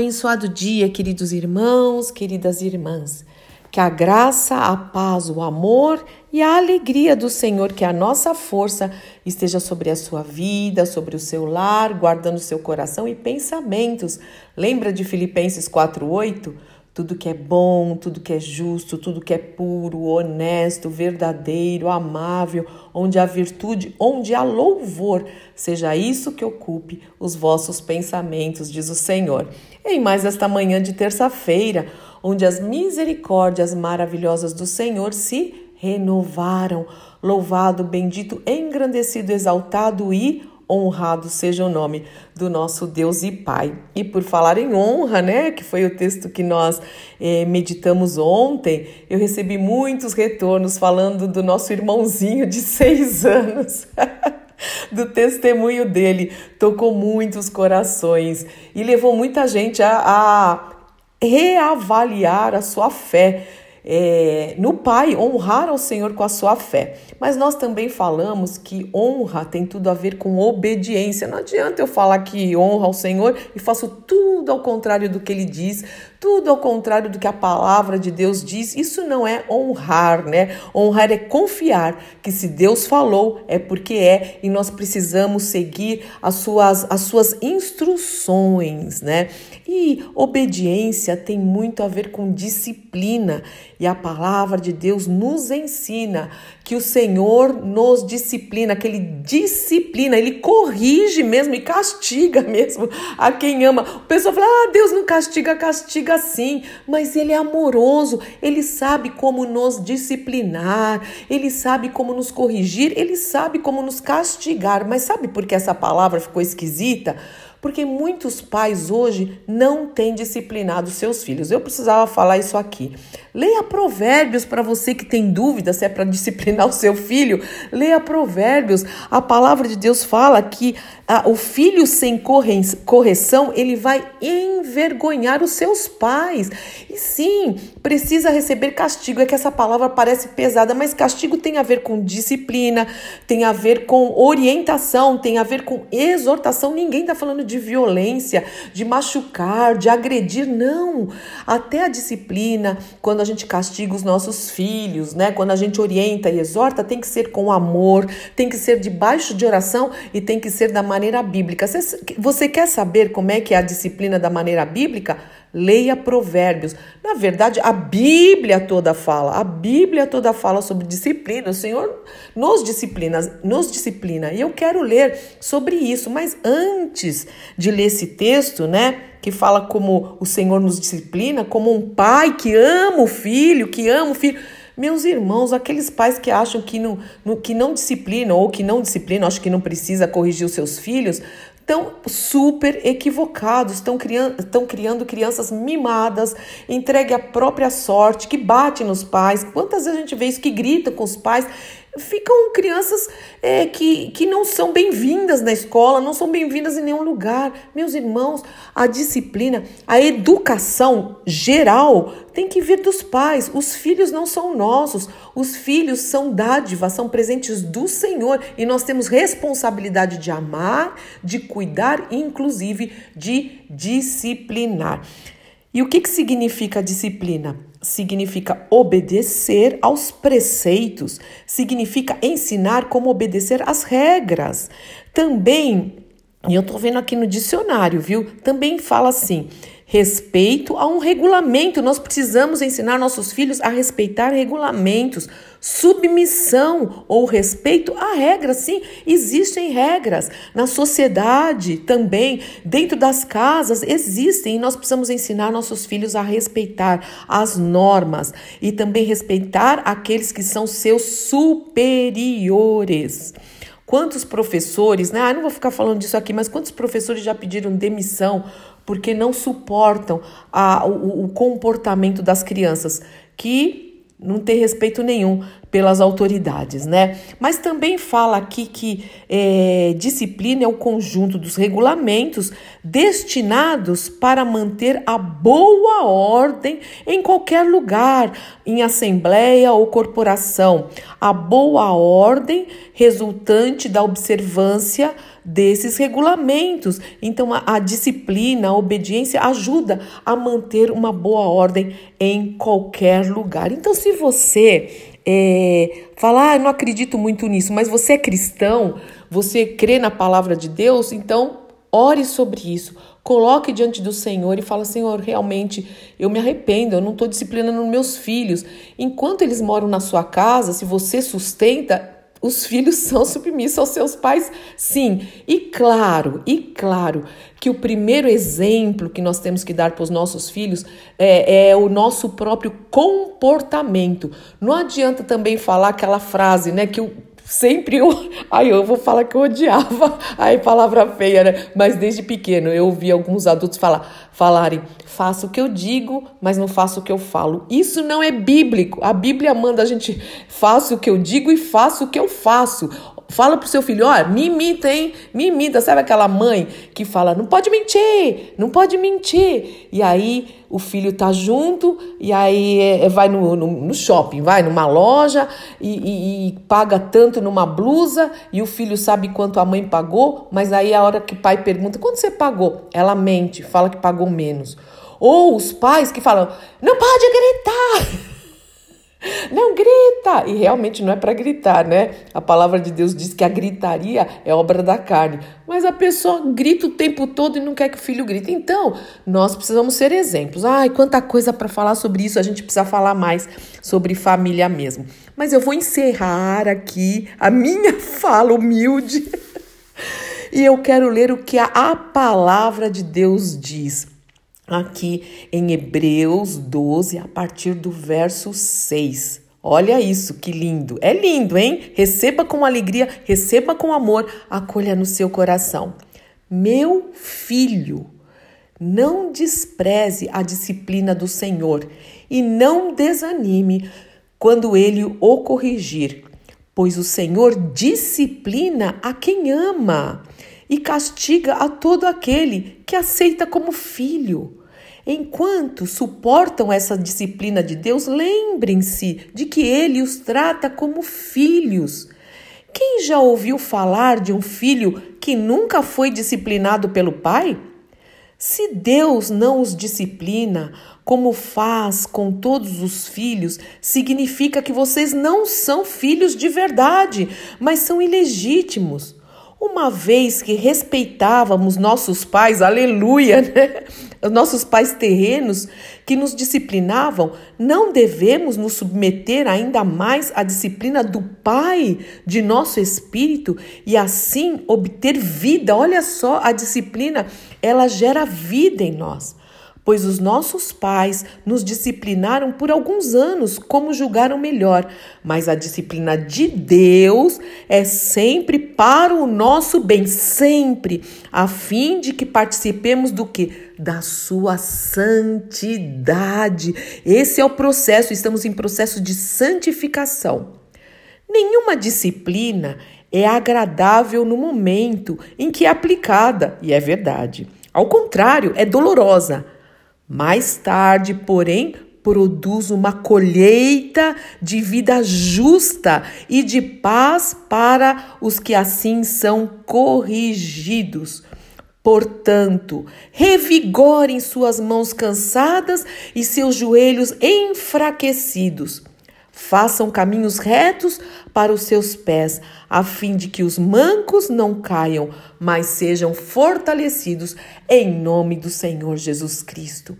Abençoado dia, queridos irmãos, queridas irmãs. Que a graça, a paz, o amor e a alegria do Senhor, que a nossa força esteja sobre a sua vida, sobre o seu lar, guardando seu coração e pensamentos. Lembra de Filipenses 4:8? Tudo que é bom, tudo que é justo, tudo que é puro, honesto, verdadeiro, amável, onde há virtude, onde há louvor, seja isso que ocupe os vossos pensamentos, diz o Senhor. Em mais esta manhã de terça-feira, onde as misericórdias maravilhosas do Senhor se renovaram. Louvado, bendito, engrandecido, exaltado e honrado seja o nome do nosso Deus e Pai. E por falar em honra, né, que foi o texto que nós eh, meditamos ontem, eu recebi muitos retornos falando do nosso irmãozinho de seis anos. do testemunho dele, tocou muitos corações e levou muita gente a, a reavaliar a sua fé é, no Pai, honrar ao Senhor com a sua fé. Mas nós também falamos que honra tem tudo a ver com obediência. Não adianta eu falar que honra ao Senhor e faço tudo ao contrário do que ele diz, tudo ao contrário do que a palavra de Deus diz. Isso não é honrar, né? Honrar é confiar que se Deus falou é porque é e nós precisamos seguir as suas, as suas instruções, né? E obediência tem muito a ver com disciplina. E a palavra de Deus nos ensina que o Senhor nos disciplina, que Ele disciplina, Ele corrige mesmo e castiga mesmo a quem ama. O pessoal fala, ah, Deus não castiga, castiga sim, mas Ele é amoroso, Ele sabe como nos disciplinar, Ele sabe como nos corrigir, Ele sabe como nos castigar. Mas sabe por que essa palavra ficou esquisita? Porque muitos pais hoje não têm disciplinado seus filhos. Eu precisava falar isso aqui. Leia Provérbios para você que tem dúvida se é para disciplinar o seu filho. Leia Provérbios. A palavra de Deus fala que ah, o filho sem correção ele vai envergonhar os seus pais. E sim, precisa receber castigo. É que essa palavra parece pesada, mas castigo tem a ver com disciplina, tem a ver com orientação, tem a ver com exortação. Ninguém está falando de violência, de machucar, de agredir. Não. Até a disciplina, quando a gente castiga os nossos filhos, né? Quando a gente orienta e exorta, tem que ser com amor, tem que ser debaixo de oração e tem que ser da maneira bíblica. Você quer saber como é que é a disciplina da maneira bíblica? Leia Provérbios. Na verdade, a Bíblia toda fala, a Bíblia toda fala sobre disciplina. O Senhor nos disciplina, nos disciplina. E eu quero ler sobre isso, mas antes de ler esse texto, né? que fala como o Senhor nos disciplina, como um pai que ama o filho, que ama o filho. Meus irmãos, aqueles pais que acham que não, que não disciplinam ou que não disciplinam, acham que não precisa corrigir os seus filhos, estão super equivocados, estão criando, estão criando crianças mimadas, entregue à própria sorte, que bate nos pais. Quantas vezes a gente vê isso que grita com os pais? Ficam crianças é, que, que não são bem-vindas na escola, não são bem-vindas em nenhum lugar. Meus irmãos, a disciplina, a educação geral tem que vir dos pais. Os filhos não são nossos, os filhos são dádivas, são presentes do Senhor e nós temos responsabilidade de amar, de cuidar e, inclusive, de disciplinar. E o que, que significa disciplina? Significa obedecer aos preceitos, significa ensinar como obedecer às regras. Também, e eu estou vendo aqui no dicionário, viu? Também fala assim: respeito a um regulamento. Nós precisamos ensinar nossos filhos a respeitar regulamentos, submissão ou respeito a regras. Sim, existem regras na sociedade também, dentro das casas existem e nós precisamos ensinar nossos filhos a respeitar as normas e também respeitar aqueles que são seus superiores. Quantos professores, né? Ah, não vou ficar falando disso aqui, mas quantos professores já pediram demissão porque não suportam a, o, o comportamento das crianças que não tem respeito nenhum pelas autoridades, né? Mas também fala aqui que é, disciplina é o conjunto dos regulamentos destinados para manter a boa ordem em qualquer lugar, em assembleia ou corporação. A boa ordem resultante da observância desses regulamentos. Então, a, a disciplina, a obediência ajuda a manter uma boa ordem em qualquer lugar. Então, se você é, falar, ah, não acredito muito nisso, mas você é cristão, você crê na palavra de Deus, então ore sobre isso. Coloque diante do Senhor e fala: Senhor, realmente eu me arrependo, eu não estou disciplinando meus filhos. Enquanto eles moram na sua casa, se você sustenta, os filhos são submissos aos seus pais, sim. E claro, e claro que o primeiro exemplo que nós temos que dar para os nossos filhos é, é, o nosso próprio comportamento. Não adianta também falar aquela frase, né, que o sempre eu. Ai, eu vou falar que eu odiava. Ai, palavra feia, né? Mas desde pequeno eu ouvi alguns adultos falar, falarem: faço o que eu digo, mas não faço o que eu falo. Isso não é bíblico. A Bíblia manda a gente faça o que eu digo e faço o que eu faço. Fala pro seu filho, ó, me imita, hein? Me imita. Sabe aquela mãe que fala, não pode mentir, não pode mentir. E aí o filho tá junto, e aí é, é, vai no, no, no, shopping, vai numa loja e, e, e, paga tanto numa blusa, e o filho sabe quanto a mãe pagou, mas aí a hora que o pai pergunta, quanto você pagou? Ela mente, fala que pagou menos. Ou os pais que falam, não pode gritar. Não grita! E realmente não é para gritar, né? A palavra de Deus diz que a gritaria é obra da carne. Mas a pessoa grita o tempo todo e não quer que o filho grite. Então, nós precisamos ser exemplos. Ai, quanta coisa para falar sobre isso, a gente precisa falar mais sobre família mesmo. Mas eu vou encerrar aqui a minha fala humilde. e eu quero ler o que a, a palavra de Deus diz aqui em Hebreus 12, a partir do verso 6. Olha isso, que lindo. É lindo, hein? Receba com alegria, receba com amor, acolha no seu coração. Meu filho, não despreze a disciplina do Senhor e não desanime quando ele o corrigir, pois o Senhor disciplina a quem ama e castiga a todo aquele que aceita como filho. Enquanto suportam essa disciplina de Deus, lembrem-se de que Ele os trata como filhos. Quem já ouviu falar de um filho que nunca foi disciplinado pelo pai? Se Deus não os disciplina, como faz com todos os filhos, significa que vocês não são filhos de verdade, mas são ilegítimos. Uma vez que respeitávamos nossos pais, aleluia, né? nossos pais terrenos que nos disciplinavam, não devemos nos submeter ainda mais à disciplina do Pai de nosso espírito e assim obter vida. Olha só, a disciplina, ela gera vida em nós pois os nossos pais nos disciplinaram por alguns anos como julgaram melhor, mas a disciplina de Deus é sempre para o nosso bem, sempre, a fim de que participemos do que? Da sua santidade. Esse é o processo, estamos em processo de santificação. Nenhuma disciplina é agradável no momento em que é aplicada, e é verdade. Ao contrário, é dolorosa mais tarde, porém, produz uma colheita de vida justa e de paz para os que assim são corrigidos. Portanto, revigorem suas mãos cansadas e seus joelhos enfraquecidos. Façam caminhos retos para os seus pés, a fim de que os mancos não caiam, mas sejam fortalecidos em nome do Senhor Jesus Cristo.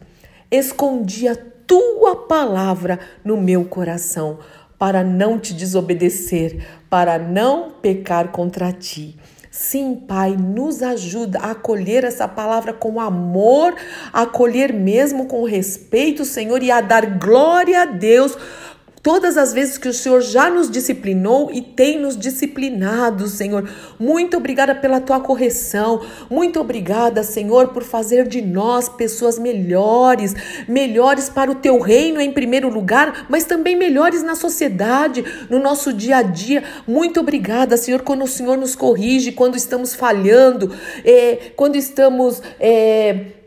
Escondi a tua palavra no meu coração, para não te desobedecer, para não pecar contra ti. Sim, Pai, nos ajuda a acolher essa palavra com amor, a acolher mesmo com respeito, Senhor, e a dar glória a Deus Todas as vezes que o Senhor já nos disciplinou e tem nos disciplinado, Senhor. Muito obrigada pela tua correção. Muito obrigada, Senhor, por fazer de nós pessoas melhores, melhores para o teu reino em primeiro lugar, mas também melhores na sociedade, no nosso dia a dia. Muito obrigada, Senhor, quando o Senhor nos corrige, quando estamos falhando, é, quando estamos. É,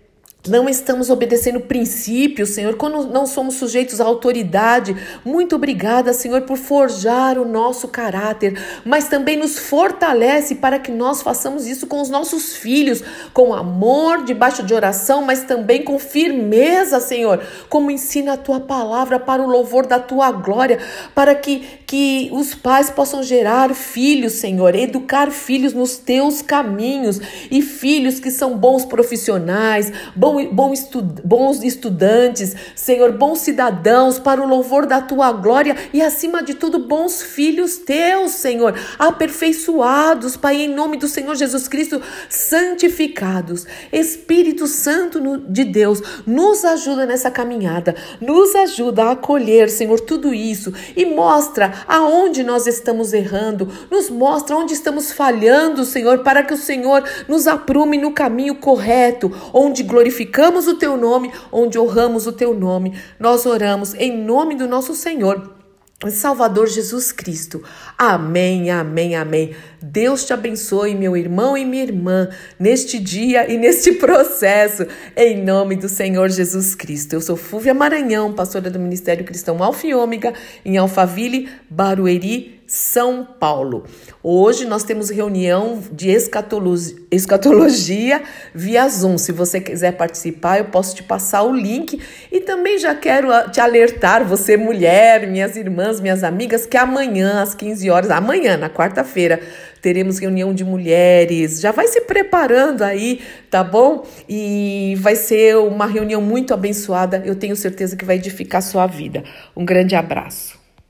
não estamos obedecendo princípios, Senhor, quando não somos sujeitos à autoridade. Muito obrigada, Senhor, por forjar o nosso caráter, mas também nos fortalece para que nós façamos isso com os nossos filhos, com amor, debaixo de oração, mas também com firmeza, Senhor, como ensina a tua palavra para o louvor da tua glória, para que, que os pais possam gerar filhos, Senhor, educar filhos nos teus caminhos e filhos que são bons profissionais, bons bom, estu, bons estudantes, Senhor, bons cidadãos, para o louvor da tua glória e, acima de tudo, bons filhos teus, Senhor, aperfeiçoados, Pai, em nome do Senhor Jesus Cristo, santificados. Espírito Santo de Deus, nos ajuda nessa caminhada, nos ajuda a acolher, Senhor, tudo isso e mostra aonde nós estamos errando, nos mostra onde estamos falhando, Senhor, para que o Senhor nos aprume no caminho correto, onde glorificamos o teu nome, onde honramos o teu nome. Nós oramos em nome do nosso Senhor. Salvador Jesus Cristo. Amém, amém, amém. Deus te abençoe, meu irmão e minha irmã, neste dia e neste processo, em nome do Senhor Jesus Cristo. Eu sou Fúvia Maranhão, pastora do Ministério Cristão Alfa e Ômega, em Alphaville, Barueri, são Paulo. Hoje nós temos reunião de escatologia, via Zoom. Se você quiser participar, eu posso te passar o link. E também já quero te alertar, você mulher, minhas irmãs, minhas amigas, que amanhã às 15 horas, amanhã, na quarta-feira, teremos reunião de mulheres. Já vai se preparando aí, tá bom? E vai ser uma reunião muito abençoada. Eu tenho certeza que vai edificar a sua vida. Um grande abraço.